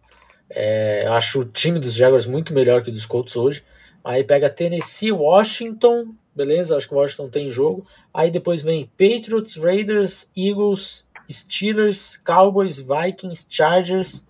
É, eu acho o time dos Jaguars muito melhor que o dos Colts hoje. Aí pega Tennessee, Washington, beleza? Acho que o Washington tem jogo. Aí depois vem Patriots, Raiders, Eagles, Steelers, Cowboys, Vikings, Chargers.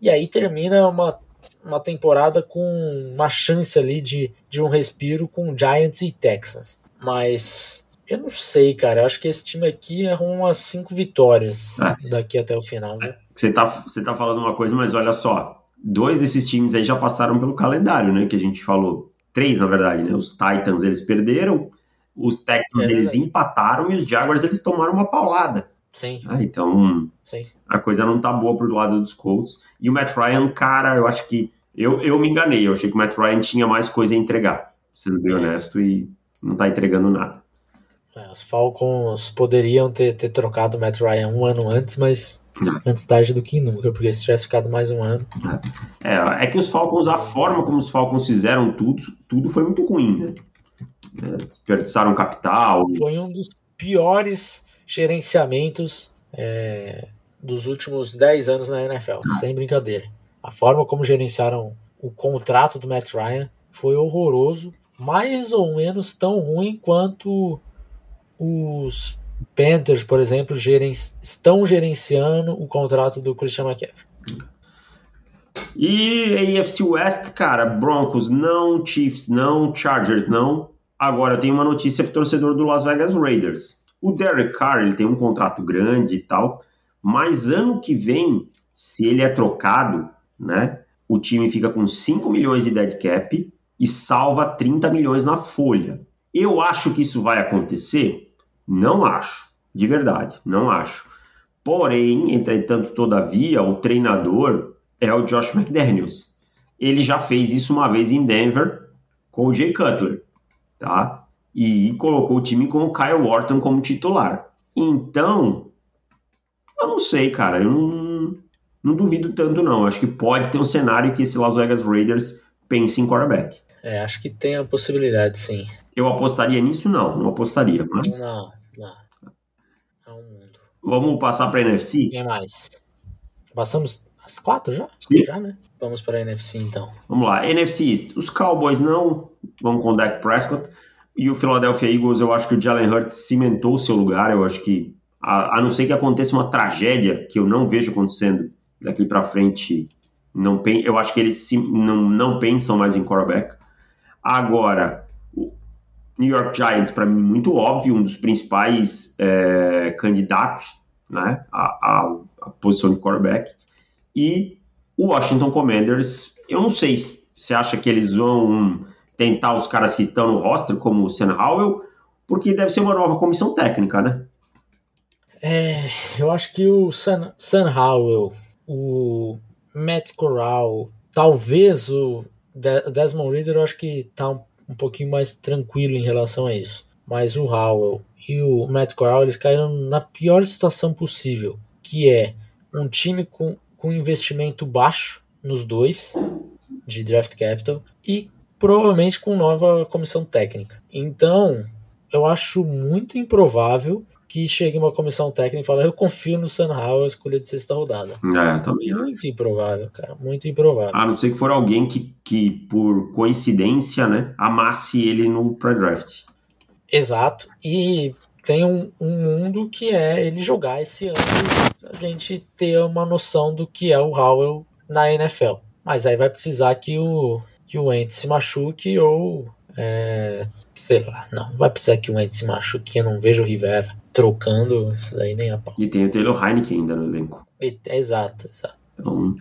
E aí termina uma, uma temporada com uma chance ali de, de um respiro com Giants e Texans. Mas eu não sei, cara. Eu acho que esse time aqui arruma umas cinco vitórias é. daqui até o final. Né? Você tá, você tá falando uma coisa, mas olha só. Dois desses times aí já passaram pelo calendário, né? Que a gente falou. Três, na verdade, né? Os Titans, eles perderam. Os Texans, é eles empataram. E os Jaguars, eles tomaram uma paulada. Sim. Ah, então, Sim. a coisa não tá boa pro lado dos Colts. E o Matt Ryan, cara, eu acho que... Eu, eu me enganei. Eu achei que o Matt Ryan tinha mais coisa a entregar. Sendo bem é. honesto. E não tá entregando nada. É, os Falcons poderiam ter, ter trocado o Matt Ryan um ano antes, mas antes tarde do que nunca, porque se tivesse ficado mais um ano. É, é que os Falcons, a forma como os Falcons fizeram tudo, tudo foi muito ruim, né? É, desperdiçaram capital. Foi um dos piores gerenciamentos é, dos últimos 10 anos na NFL, ah. sem brincadeira. A forma como gerenciaram o contrato do Matt Ryan foi horroroso, mais ou menos tão ruim quanto os Panthers, por exemplo, geren estão gerenciando o contrato do Christian McCaffrey. E AFC West, cara, Broncos não, Chiefs não, Chargers não. Agora tem uma notícia para o torcedor do Las Vegas Raiders. O Derek Carr ele tem um contrato grande e tal, mas ano que vem, se ele é trocado, né, o time fica com 5 milhões de dead cap e salva 30 milhões na folha. Eu acho que isso vai acontecer? Não acho, de verdade, não acho. Porém, entretanto, todavia, o treinador é o Josh McDaniels. Ele já fez isso uma vez em Denver com o Jay Cutler, tá? E colocou o time com o Kyle Wharton como titular. Então, eu não sei, cara, eu não, não duvido tanto não. Acho que pode ter um cenário que esse Las Vegas Raiders pense em quarterback. É, acho que tem a possibilidade, sim. Eu apostaria nisso? Não, não apostaria. Mas... Não, não. É um mundo. Vamos passar para a NFC? Quem mais? Passamos as quatro já? Sim. Já, né? Vamos para a NFC então. Vamos lá, NFC East. Os Cowboys não, vamos com o Dak Prescott. E o Philadelphia Eagles, eu acho que o Jalen Hurts cimentou o seu lugar. Eu acho que, a, a não ser que aconteça uma tragédia, que eu não vejo acontecendo daqui para frente, não, eu acho que eles se, não, não pensam mais em quarterback. Agora, o New York Giants, para mim, muito óbvio, um dos principais é, candidatos né, à, à, à posição de quarterback. E o Washington Commanders, eu não sei se você acha que eles vão tentar os caras que estão no roster, como o Sam Howell, porque deve ser uma nova comissão técnica, né? É, eu acho que o Sam, Sam Howell, o Matt Corral, talvez o Desmond Reader, eu acho que tá um, um pouquinho mais tranquilo em relação a isso. Mas o Howell e o Matt Corral, eles caíram na pior situação possível, que é um time com com investimento baixo nos dois de draft capital e provavelmente com nova comissão técnica. Então, eu acho muito improvável que chegue uma comissão técnica e fale, eu confio no Sam Howell, escolha de sexta rodada. É, também. Muito improvável, cara, muito improvável. A não ser que for alguém que, que por coincidência, né, amasse ele no pré-draft. Exato, e tem um, um mundo que é ele jogar esse ano a gente ter uma noção do que é o Howell na NFL. Mas aí vai precisar que o, que o Ent se machuque ou. É, sei lá, não, vai precisar que o Ent se machuque. Eu não vejo o Rivera trocando isso daí nem a pau. E tem o Taylor Heineken ainda no elenco. E, exato, exato. Então,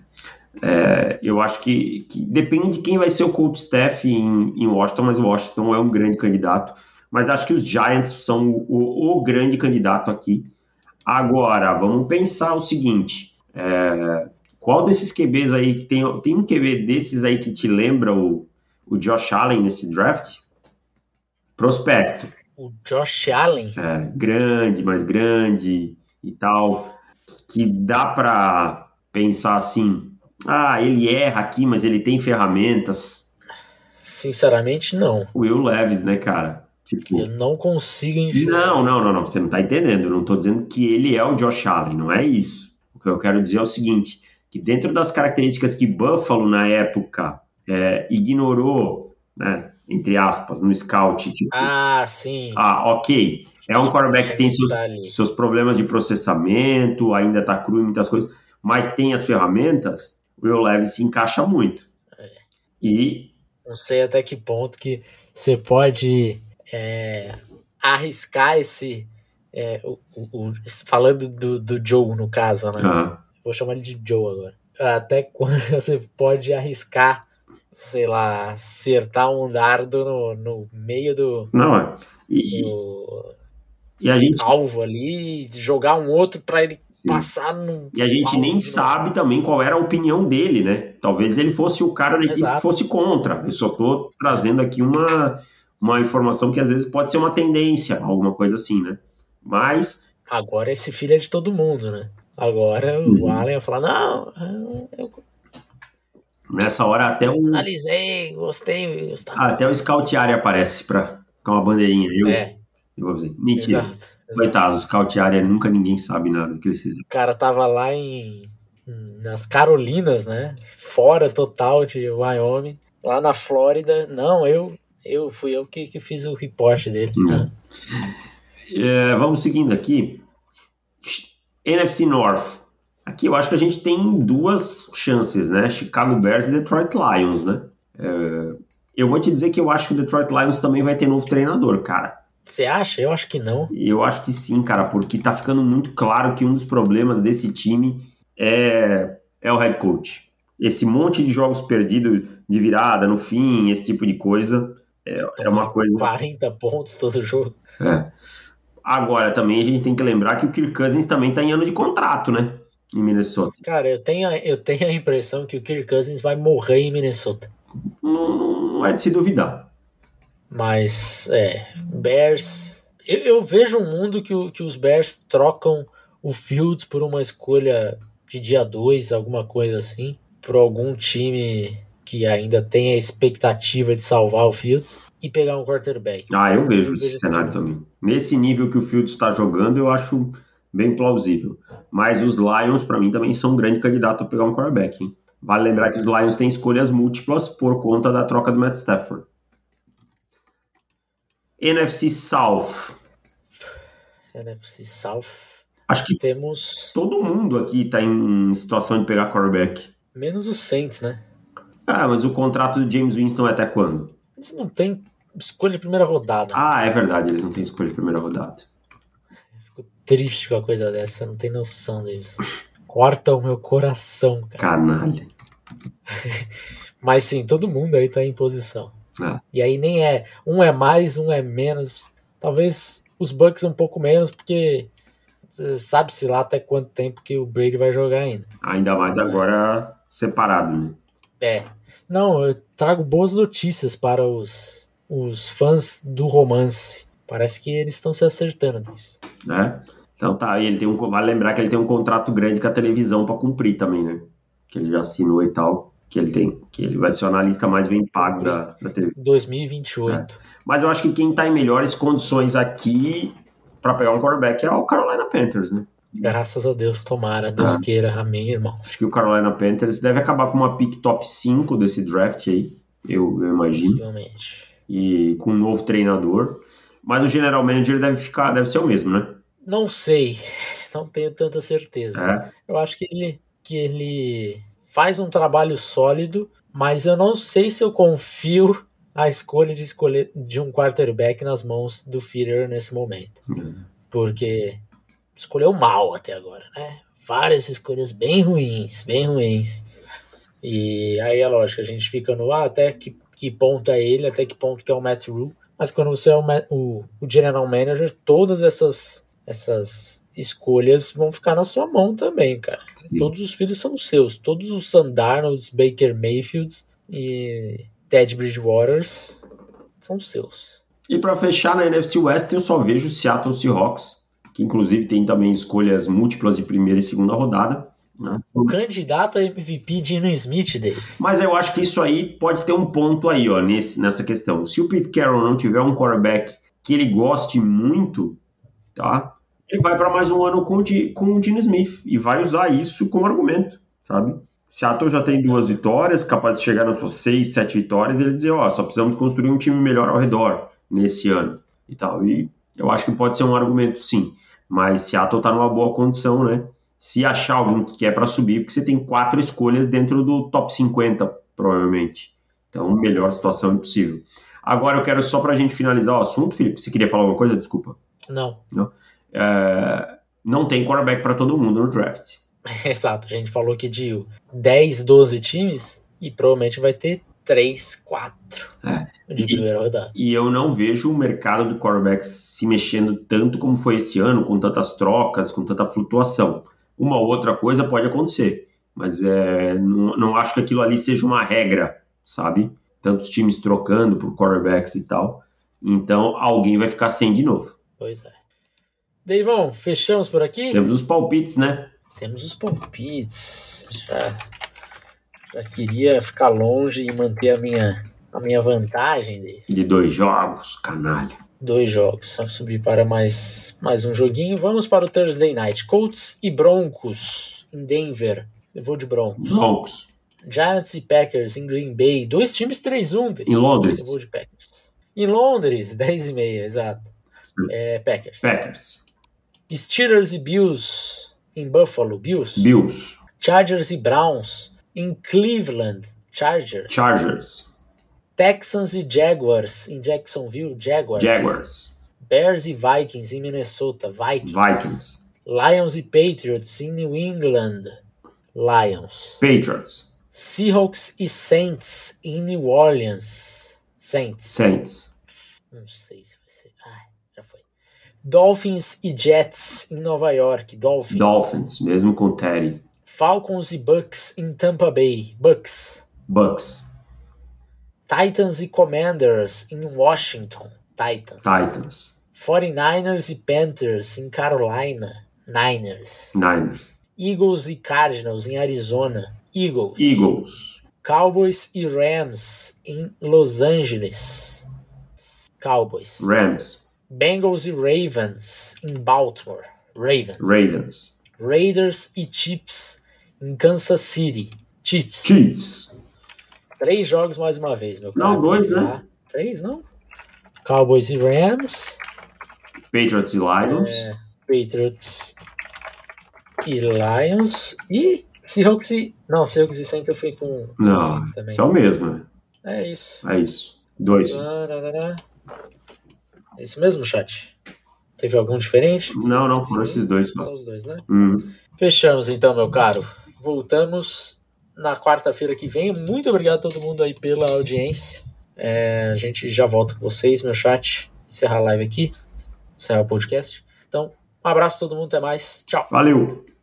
é, eu acho que, que, depende de quem vai ser o coach staff em, em Washington, mas o Washington é um grande candidato mas acho que os Giants são o, o grande candidato aqui. Agora, vamos pensar o seguinte: é, qual desses QBs aí que tem, tem um QB desses aí que te lembra o, o Josh Allen nesse draft? Prospecto. O Josh Allen? É, grande, mais grande e tal, que dá para pensar assim: ah, ele erra aqui, mas ele tem ferramentas. Sinceramente, não. O Will Levis, né, cara? Tipo, eu não consigo enxergar. Não, não, não, não. Você não tá entendendo. Eu não tô dizendo que ele é o Josh Allen, não é isso. O que eu quero dizer é o seguinte: que dentro das características que Buffalo na época é, ignorou, né, entre aspas, no scout. Tipo, ah, sim. Ah, ok. É um quarterback que tem seus, seus problemas de processamento, ainda tá cru em muitas coisas, mas tem as ferramentas, o Will Levis se encaixa muito. É. E. Não sei até que ponto que você pode é, arriscar esse. É, o, o, falando do, do Joe, no caso, né? Uhum. Vou chamar ele de Joe agora. Até quando você pode arriscar, sei lá, acertar um dardo no, no meio do. Não, é. E, do, e a gente. Alvo ali, jogar um outro para ele Sim. passar no. E a gente nem sabe também qual era a opinião dele, né? Talvez ele fosse o cara da equipe que fosse contra. Eu só tô trazendo aqui uma uma informação que às vezes pode ser uma tendência, alguma coisa assim, né? Mas. Agora esse filho é de todo mundo, né? Agora uhum. o Allen vai falar: não, eu. Nessa hora até o. Analisei, gostei. Gostava. Ah, até o Scout aparece pra ficar uma bandeirinha. Eu, é. Eu vou dizer. Mentira. Exato, Coitado, o Scout Area nunca ninguém sabe nada do que eles fizeram. O cara tava lá em. nas Carolinas, né? Fora total de Wyoming. Lá na Flórida. Não, eu eu fui eu que, que fiz o report dele. É, vamos seguindo aqui. NFC North. Aqui eu acho que a gente tem duas chances, né? Chicago Bears e Detroit Lions, né? É, eu vou te dizer que eu acho que o Detroit Lions também vai ter novo treinador, cara. Você acha? Eu acho que não. Eu acho que sim, cara, porque tá ficando muito claro que um dos problemas desse time é, é o head coach. Esse monte de jogos perdidos de virada no fim, esse tipo de coisa, é, é uma coisa. 40 pontos todo jogo. É. Agora, também a gente tem que lembrar que o Kirk Cousins também tá em ano de contrato, né? Em Minnesota. Cara, eu tenho, a, eu tenho a impressão que o Kirk Cousins vai morrer em Minnesota. Não, não é de se duvidar. Mas, é, Bears. Eu, eu vejo um mundo que, o, que os Bears trocam o Fields por uma escolha de dia 2, alguma coisa assim, por algum time que ainda tem a expectativa de salvar o Fields e pegar um quarterback. Ah, eu vejo eu esse vejo cenário também. Nesse nível que o Fields está jogando, eu acho bem plausível. Mas os Lions, para mim, também são um grande candidato a pegar um quarterback. Hein? Vale lembrar que os Lions têm escolhas múltiplas por conta da troca do Matt Stafford. NFC South. NFC South. Acho que temos. Todo mundo aqui está em situação de pegar quarterback. Menos os Saints, né? Ah, mas o contrato do James Winston é até quando? Eles não têm escolha de primeira rodada. Ah, é verdade, eles não têm escolha de primeira rodada. Triste com a coisa dessa, não tem noção deles. Corta o meu coração, cara. Canalha. Mas sim, todo mundo aí tá em posição. É. E aí nem é. Um é mais, um é menos. Talvez os Bucks um pouco menos, porque sabe-se lá até quanto tempo que o Brady vai jogar ainda. Ainda mais agora separado, né? É. Não, eu trago boas notícias para os, os fãs do romance. Parece que eles estão se acertando, Davis. Né? Então tá, ele tem um. Vale lembrar que ele tem um contrato grande com a televisão para cumprir também, né? Que ele já assinou e tal. Que ele tem. Que ele vai ser o analista mais bem pago da, da televisão. 2028. É. Mas eu acho que quem tá em melhores condições aqui para pegar um quarterback é o Carolina Panthers, né? Graças a Deus, tomara, Deus é. queira, amém, irmão. Acho que o Carolina Panthers deve acabar com uma pick top 5 desse draft aí, eu, eu imagino. Possivelmente. E com um novo treinador. Mas o general manager deve ficar, deve ser o mesmo, né? Não sei, não tenho tanta certeza. É. Eu acho que ele, que ele faz um trabalho sólido, mas eu não sei se eu confio a escolha de escolher de um quarterback nas mãos do Feeder nesse momento. Uhum. Porque escolheu mal até agora, né? Várias escolhas bem ruins, bem ruins. E aí é lógico, a gente fica no ah, até que, que ponto é ele, até que ponto que é o Matt Rule. Mas quando você é o, o, o general manager, todas essas, essas escolhas vão ficar na sua mão também, cara. Sim. Todos os filhos são seus. Todos os Sandarnolds, Baker Mayfields e Ted Bridgewaters são seus. E para fechar na NFC West, eu só vejo o Seattle Seahawks que inclusive tem também escolhas múltiplas de primeira e segunda rodada. Né? O candidato a MVP Dino Smith deles. Mas eu acho que isso aí pode ter um ponto aí, ó, nesse, nessa questão. Se o Pete Carroll não tiver um quarterback que ele goste muito, tá? Ele vai para mais um ano com o, com o Dino Smith e vai usar isso como argumento, sabe? Seattle já tem duas vitórias, capaz de chegar nas suas seis, sete vitórias, e ele dizer, ó, só precisamos construir um time melhor ao redor nesse ano e tal. E eu acho que pode ser um argumento, sim. Mas Seattle está numa boa condição, né? Se achar alguém que quer para subir, porque você tem quatro escolhas dentro do top 50, provavelmente. Então, melhor situação impossível. Agora eu quero só para a gente finalizar o assunto, Felipe. Você queria falar alguma coisa? Desculpa. Não. Não, é, não tem quarterback para todo mundo no draft. Exato. A gente falou que de 10, 12 times e provavelmente vai ter 3, 4 é. de primeira rodada. E eu não vejo o mercado do quarterback se mexendo tanto como foi esse ano, com tantas trocas, com tanta flutuação. Uma outra coisa pode acontecer, mas é, não, não acho que aquilo ali seja uma regra, sabe? Tantos times trocando por quarterbacks e tal. Então alguém vai ficar sem de novo. Pois é. Deivão, fechamos por aqui? Temos os palpites, né? Temos os palpites. Já já queria ficar longe e manter a minha, a minha vantagem desse. De dois jogos, canalha. Dois jogos, só subir para mais, mais um joguinho. Vamos para o Thursday Night. Colts e Broncos em Denver. Eu vou de Broncos. Broncos. Giants e Packers em Green Bay. Dois times 3-1. Em Londres. Eu vou de Packers. Em Londres, 10 e meia, exato. É, Packers. Packers. Steelers e Bills em Buffalo, Bills. Bills. Chargers e Browns em Cleveland, Chargers. Chargers. Texans e Jaguars em Jacksonville, Jaguars. Jaguars. Bears e Vikings em Minnesota, Vikings. Vikings. Lions e Patriots em New England, Lions. Patriots. Seahawks e Saints em New Orleans, Saints. Saints. Não sei se vai ser. Ai, já foi. Dolphins e Jets em Nova York, Dolphins. Dolphins, mesmo com Teddy. Falcons e Bucks em Tampa Bay, Bucks. Bucks. Titans e Commanders em Washington, Titans. Titans. 49ers e Panthers em Carolina, Niners. Niners. Eagles e Cardinals em Arizona, Eagles. Eagles. Cowboys e Rams em Los Angeles, Cowboys. Rams. Bengals e Ravens em Baltimore, Ravens. Ravens. Raiders e Chiefs em Kansas City, Chiefs. Chiefs. Três jogos mais uma vez, meu Não, caro. dois, né? Tá? Três, não? Cowboys e Rams, Patriots e Lions. É. Patriots e Lions e Seahawks e... Não, Seahawks e Saints eu fui com com Não, Saints também. é o mesmo, né? É isso. É isso. Dois. Tarará. É isso mesmo, chat? Teve algum diferente? Não, não, foram esses dois Só só. os dois, né? Hum. Fechamos então, meu caro. Voltamos na quarta-feira que vem. Muito obrigado a todo mundo aí pela audiência. É, a gente já volta com vocês, meu chat. Encerrar a live aqui. Encerrar o podcast. Então, um abraço a todo mundo. Até mais. Tchau. Valeu!